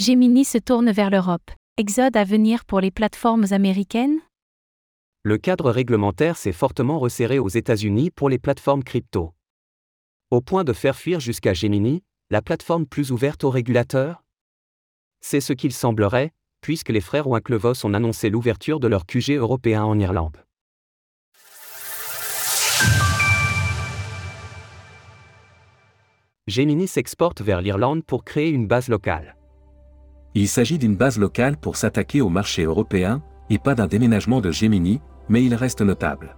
Gemini se tourne vers l'Europe. Exode à venir pour les plateformes américaines? Le cadre réglementaire s'est fortement resserré aux États-Unis pour les plateformes crypto. Au point de faire fuir jusqu'à Gemini, la plateforme plus ouverte aux régulateurs? C'est ce qu'il semblerait, puisque les frères Winklevoss ont annoncé l'ouverture de leur QG européen en Irlande. Gemini s'exporte vers l'Irlande pour créer une base locale. Il s'agit d'une base locale pour s'attaquer au marché européen, et pas d'un déménagement de Gemini, mais il reste notable.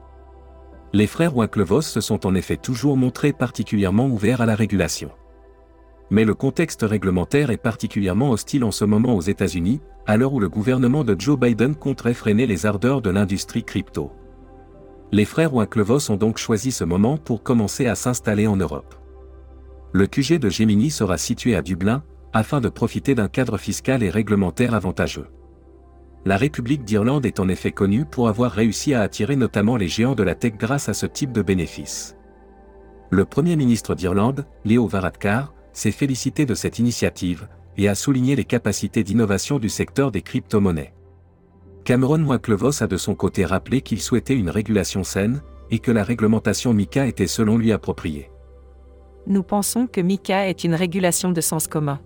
Les frères Winklevoss se sont en effet toujours montrés particulièrement ouverts à la régulation. Mais le contexte réglementaire est particulièrement hostile en ce moment aux États-Unis, à l'heure où le gouvernement de Joe Biden compte réfréner les ardeurs de l'industrie crypto. Les frères Winklevoss ont donc choisi ce moment pour commencer à s'installer en Europe. Le QG de Gemini sera situé à Dublin, afin de profiter d'un cadre fiscal et réglementaire avantageux. La République d'Irlande est en effet connue pour avoir réussi à attirer notamment les géants de la tech grâce à ce type de bénéfices. Le Premier ministre d'Irlande, Leo Varadkar, s'est félicité de cette initiative et a souligné les capacités d'innovation du secteur des crypto-monnaies. Cameron Winklevoss a de son côté rappelé qu'il souhaitait une régulation saine et que la réglementation MICA était selon lui appropriée. Nous pensons que MICA est une régulation de sens commun.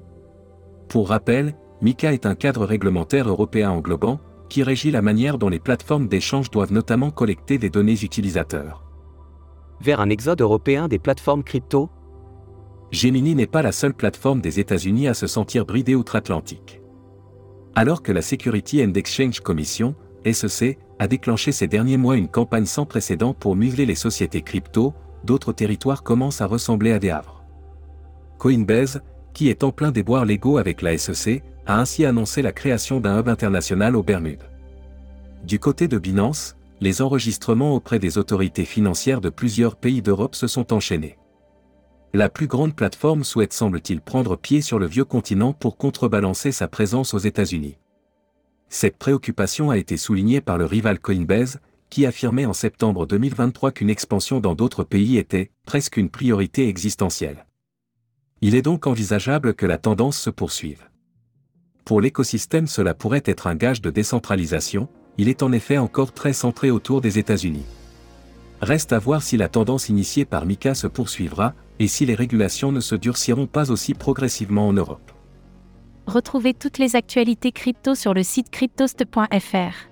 Pour rappel, MICA est un cadre réglementaire européen englobant, qui régit la manière dont les plateformes d'échange doivent notamment collecter des données utilisateurs. Vers un exode européen des plateformes crypto? Gemini n'est pas la seule plateforme des États-Unis à se sentir bridée outre-Atlantique. Alors que la Security and Exchange Commission, SEC, a déclenché ces derniers mois une campagne sans précédent pour museler les sociétés crypto, d'autres territoires commencent à ressembler à des havres. Coinbase, qui est en plein déboire légaux avec la SEC, a ainsi annoncé la création d'un hub international aux Bermudes. Du côté de Binance, les enregistrements auprès des autorités financières de plusieurs pays d'Europe se sont enchaînés. La plus grande plateforme souhaite semble-t-il prendre pied sur le vieux continent pour contrebalancer sa présence aux États-Unis. Cette préoccupation a été soulignée par le rival Coinbase, qui affirmait en septembre 2023 qu'une expansion dans d'autres pays était presque une priorité existentielle. Il est donc envisageable que la tendance se poursuive. Pour l'écosystème cela pourrait être un gage de décentralisation, il est en effet encore très centré autour des États-Unis. Reste à voir si la tendance initiée par Mika se poursuivra, et si les régulations ne se durciront pas aussi progressivement en Europe. Retrouvez toutes les actualités crypto sur le site cryptost.fr.